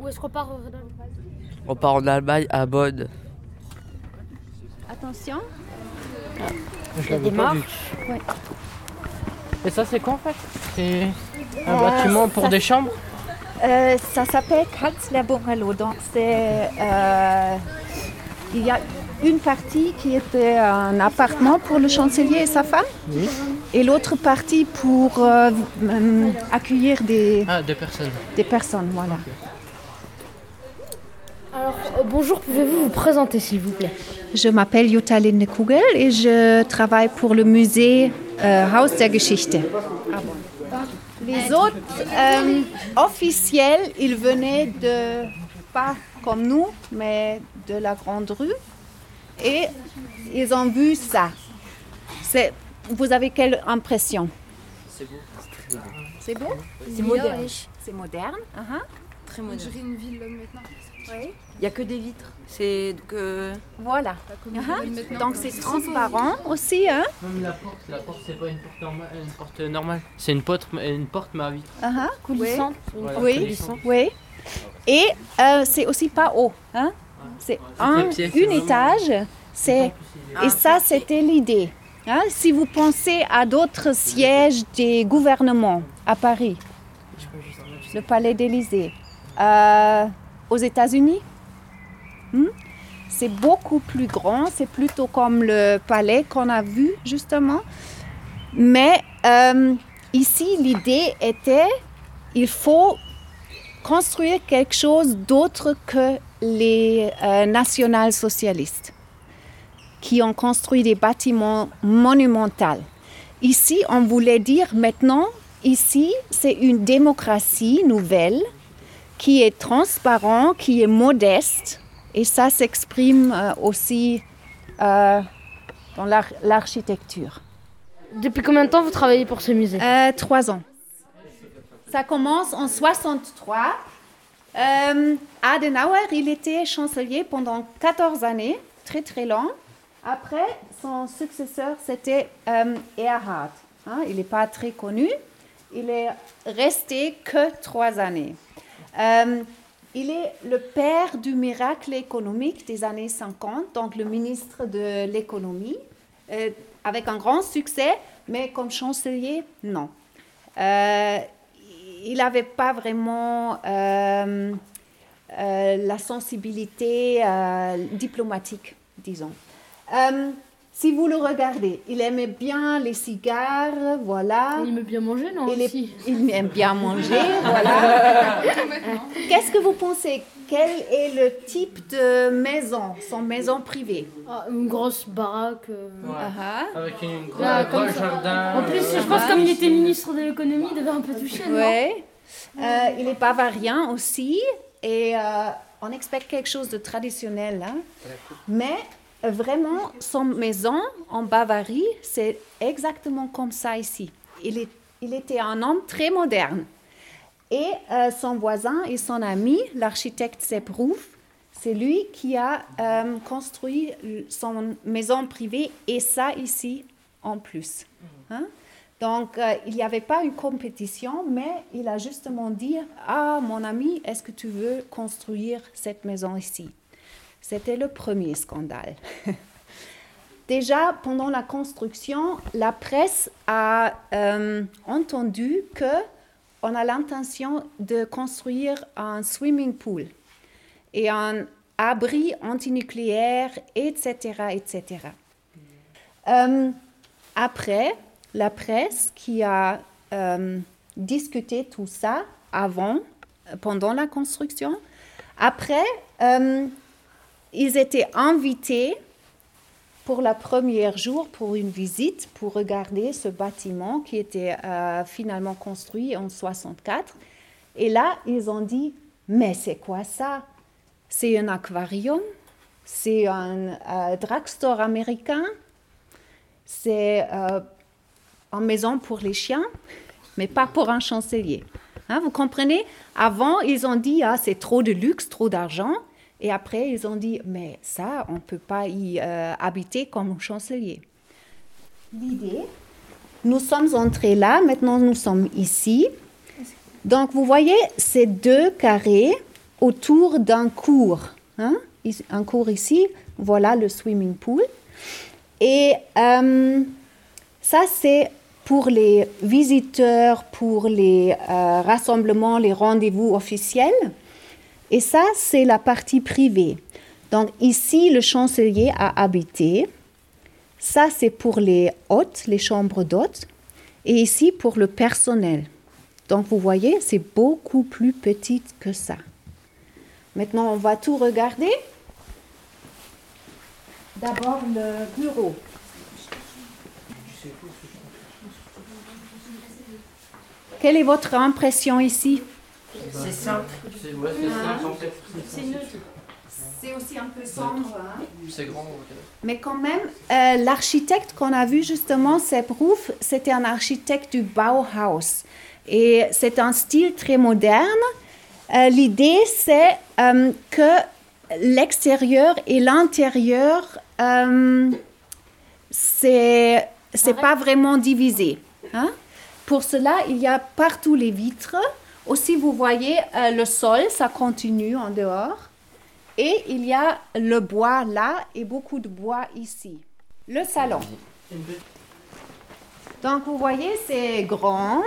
Où est-ce qu'on part en Allemagne On part en Allemagne à Bonn. Attention. Je l'avais des pas vu. marches. Ouais. Et ça c'est quoi en fait? C'est un Euh, bâtiment pour ça- des chambres? Euh, ça s'appelle Kanzlerborello. Donc c'est euh, il y a une partie qui était un appartement pour le chancelier et sa femme, Oui. et l'autre partie pour accueillir des, Ah, personnes. des personnes. Voilà. Alors, euh, bonjour, pouvez-vous vous présenter s'il vous plaît? Je m'appelle Jutta Linde Kugel et je travaille pour le musée euh, Haus der Geschichte. Les autres euh, officiels, ils venaient de, pas comme nous, mais de la Grande Rue. Et ils ont vu ça. C'est, vous avez quelle impression? C'est beau. C'est beau? C'est moderne. C'est moderne. uh-huh. Très moderne. une ville maintenant. Oui. Il n'y a que des vitres. C'est que. Voilà. Uh-huh. Donc c'est transparent aussi. Hein? Même la porte, la porte c'est pas une porte normale, une porte normale. C'est une porte, une porte mais à vitre. Uh-huh. Coulissante. Voilà, Oui. coulissante. Oui. Et euh, c'est aussi pas haut. Hein? C'est un, une vraiment- étage. C'est, et ça, c'était l'idée. Hein? Si vous pensez à d'autres sièges des gouvernements à Paris, le palais d'Élysée, euh, aux États-Unis, hmm? c'est beaucoup plus grand. C'est plutôt comme le palais qu'on a vu justement. Mais euh, ici, l'idée était, il faut construire quelque chose d'autre que les euh, national-socialistes qui ont construit des bâtiments monumentaux. Ici, on voulait dire maintenant, ici, c'est une démocratie nouvelle qui est transparente, qui est modeste, et ça s'exprime euh, aussi euh, dans l'ar- l'architecture. Depuis combien de temps vous travaillez pour ce musée? Euh, trois ans. Ça commence en 63. Euh, Adenauer, il était chancelier pendant 14 années, très très long. Après, son successeur, c'était Erhard. Hein, il n'est pas très connu. Il est resté que trois années. Euh, il est le père du miracle économique des années 50, donc le ministre de l'économie, euh, avec un grand succès, mais comme chancelier, non. Euh, il n'avait pas vraiment la sensibilité diplomatique, disons. Euh, si vous le regardez, il aimait bien les cigares, voilà. Il aime bien manger, non Il, est- aussi? il aime bien manger, voilà. Qu'est-ce que vous pensez? Quel est le type de maison, son maison privée? Ah, Une grosse baraque. euh. Ah Avec une Là, comme ça. jardin. En plus, je pense comme il était ministre de l'économie, il devait un peu toucher, non? Ouais. Euh, il est bavarien aussi et euh, on expecte quelque chose de traditionnel. hein. Mais euh, vraiment, son maison en Bavarie, c'est exactement comme ça ici. Il, est, il était un homme très moderne. Et euh, son voisin et son ami, l'architecte Sepp c'est lui qui a euh, construit son maison privée et ça ici en plus. Hein? Donc, euh, il n'y avait pas une compétition, mais il a justement dit Ah, mon ami, est-ce que tu veux construire cette maison ici? C'était le premier scandale. Déjà, pendant la construction, la presse a euh, entendu que on a l'intention de construire un swimming pool et un abri antinucléaire, etc., etc. Euh, après, la presse qui a euh, discuté tout ça avant, pendant la construction, après, ils étaient invités pour le premier jour pour une visite pour regarder ce bâtiment qui était euh, finalement construit en 64. Et là, ils ont dit, mais c'est quoi ça? C'est un aquarium? C'est un euh, drugstore américain? C'est euh, une maison pour les chiens, mais pas pour un chancelier. Hein, vous comprenez? Avant, ils ont dit, ah, c'est trop de luxe, trop d'argent. Et après, ils ont dit, mais ça, on ne peut pas y euh, habiter comme chancelier. L'idée, nous sommes entrés là, maintenant nous sommes ici. Donc, vous voyez ces deux carrés autour d'un cours. hein. Un cours ici, voilà le swimming pool. Et euh, ça, c'est pour les visiteurs, pour les euh, rassemblements, les rendez-vous officiels. Et ça, c'est la partie privée. Donc ici, le chancelier a habité. Ça, c'est pour les hôtes, les chambres d'hôtes. Et ici, pour le personnel. Donc vous voyez, c'est beaucoup plus petit que ça. Maintenant, on va tout regarder. D'abord le bureau. Quelle est votre impression ici? C'est simple. C'est ouais, c'est neutre. Aussi un peu sombre. hein. C'est grand. Mais quand même, euh, l'architecte qu'on a vu justement, Sepp Ruf, c'était un architecte du Bauhaus. Et c'est un style très moderne. Euh, L'idée, c'est euh, que l'extérieur et l'intérieur, euh, c'est c'est pas vraiment divisé. hein. Pour cela, il y a partout les vitres. Aussi, vous voyez, euh, le sol, ça continue en dehors. Et il y a le bois là et beaucoup de bois ici. Le salon. Donc vous voyez, c'est grand.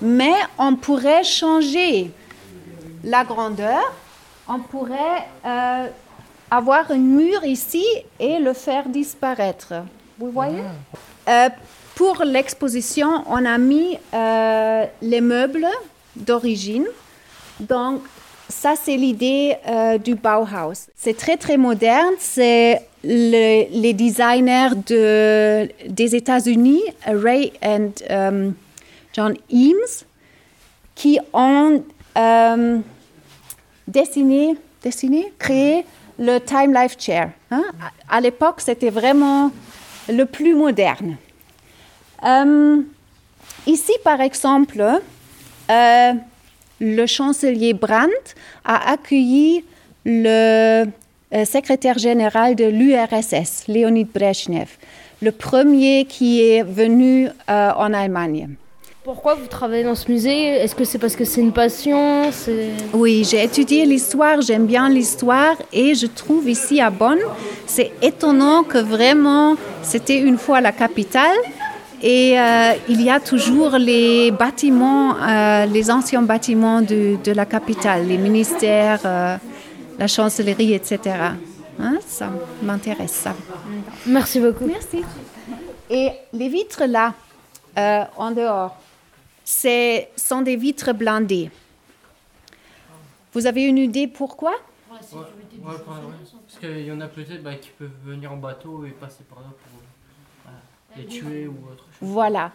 Mais on pourrait changer la grandeur. On pourrait euh, avoir un mur ici et le faire disparaître. Vous voyez? Euh, Pour l'exposition, on a mis euh, les meubles d'origine. Donc, ça, c'est l'idée euh, du Bauhaus. C'est très, très moderne. C'est le- les designers de, des États-Unis, Ray and euh, John Eames, qui ont euh, dessiné, créé le Time Life Chair. hein. À l'époque, c'était vraiment le plus moderne. Euh, ici, par exemple, euh, le chancelier Brandt a accueilli le euh, secrétaire général de l'URSS, Leonid Brezhnev, le premier qui est venu en Allemagne. Pourquoi vous travaillez dans ce musée? Est-ce que c'est parce que c'est une passion? Oui, j'ai étudié l'histoire, j'aime bien l'histoire et je trouve ici à Bonn, c'est étonnant que vraiment c'était une fois la capitale et euh, il y a toujours les bâtiments, euh, les anciens bâtiments de, de la capitale, les ministères, euh, la chancellerie, etc. Hein, ça m'intéresse ça. Merci beaucoup. Merci. Et les vitres là, euh, en dehors, ce sont des vitres blindées. Vous avez une idée pourquoi? Ouais, ouais, ouais, ouais. Parce qu'il y en a peut-être bah, qui peuvent venir en bateau et passer par là pour les tuer ou autre chose. Voilà.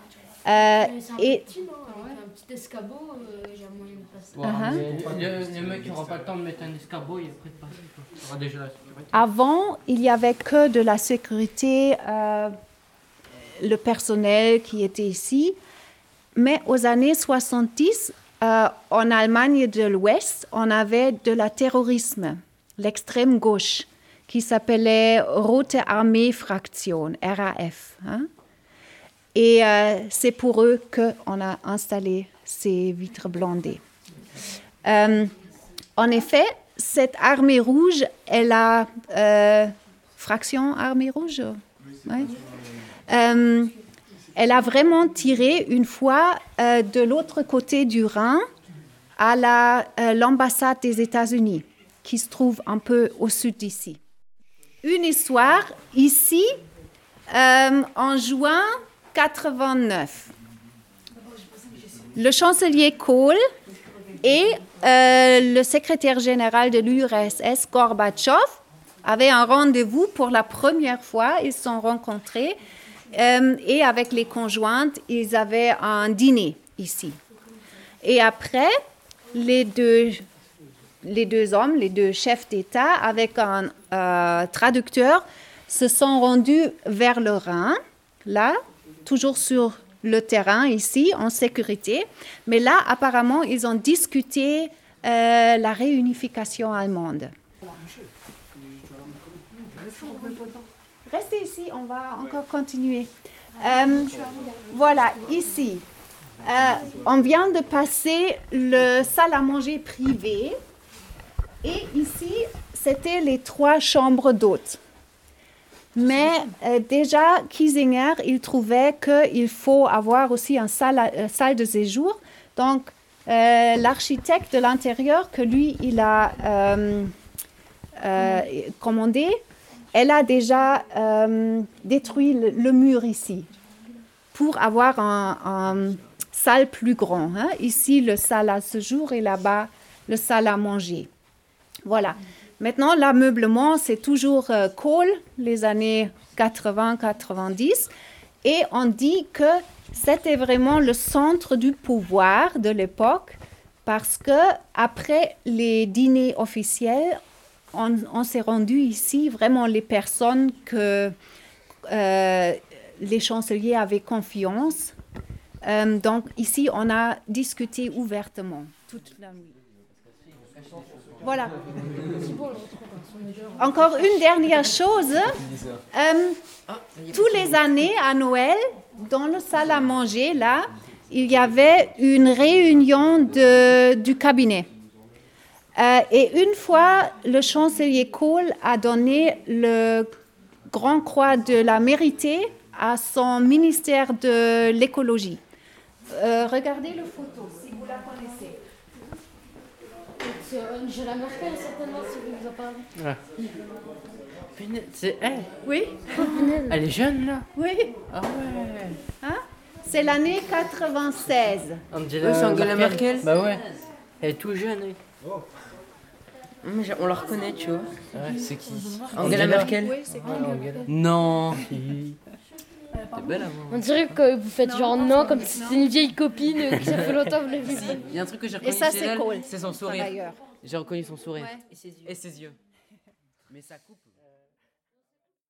Euh, et petit, non Avec un petit escabeau, euh, j'ai un moyen de passer. Ouais, mais les, les mecs qui n'auront pas le temps de mettre un escabeau et après de passer. Quoi. Il y aura déjà la sécurité. avant, il n'y avait que de la sécurité, euh, le personnel qui était ici. Mais aux années 70, euh, en Allemagne de l'Ouest, on avait de la terrorisme, l'extrême gauche, qui s'appelait Rote Armee Fraktion, RAF. hein. Et euh, c'est pour eux qu'on a installé ces vitres blindées. Euh, en effet, cette armée rouge, elle a euh, fraction armée rouge? elle a vraiment tiré une fois de l'autre côté du Rhin à la, euh, l'ambassade des États-Unis, qui se trouve un peu au sud d'ici. Une histoire ici, euh, en juin 89. Le chancelier Kohl et euh, le secrétaire général de l'URSS, Gorbatchev, avaient un rendez-vous pour la première fois. Ils se sont rencontrés euh, et avec les conjointes, ils avaient un dîner ici. Et après, les deux, les deux hommes, les deux chefs d'État, avec un euh, traducteur, se sont rendus vers le Rhin, là, toujours sur le terrain ici, en sécurité. Mais là, apparemment, ils ont discuté euh, la réunification allemande. Restez ici, on va encore continuer. Euh, voilà, ici, on vient de passer le salle à manger privé. Et ici, c'était les trois chambres d'hôtes. Mais euh, déjà, Kiesinger, il trouvait qu'il faut avoir aussi une salle, à- euh, salle de séjour. Donc, euh, l'architecte de l'intérieur que lui, il a euh, commandé, elle a déjà détruit le, le mur ici pour avoir un, un salle plus grand. hein. Ici, le salle à séjour et là-bas, le salle à manger. Voilà. Maintenant, l'ameublement, c'est toujours euh, Cole, les années 80-90. Et on dit que c'était vraiment le centre du pouvoir de l'époque parce que après les dîners officiels, on, s'est rendu ici vraiment les personnes que euh, les chanceliers avaient confiance. Euh, donc ici, on a discuté ouvertement toute la nuit. Voilà. Encore une dernière chose. Euh, tous les années à Noël, dans le salle à manger, là, il y avait une réunion de- du cabinet. Euh, et une fois, le chancelier Kohl a donné le Grand Croix de la Mérité à son ministère de l'écologie. Euh, regardez le photo, si vous la connaissez. C'est Angela Merkel, certainement, si vous en parlez. C'est elle. Oui, Elle est jeune là. oui. Ah ouais. C'est l'année 96. Angela, Angela Merkel. Bah ouais. Elle est tout jeune. oui. J'ai- On la reconnaît, tu vois. Ouais, c'est qui? Angela Merkel. Oui, c'est Ouais, Angela. Non. Belle avant. On dirait que vous faites genre non, comme si c'était une vieille copine qui ça fait longtemps que vous l'avez vue. Il y a un truc que j'ai Et reconnu ça, chez c'est Cole, c'est son sourire. J'ai reconnu son sourire. Ouais. Et ses yeux. Mais ça coupe.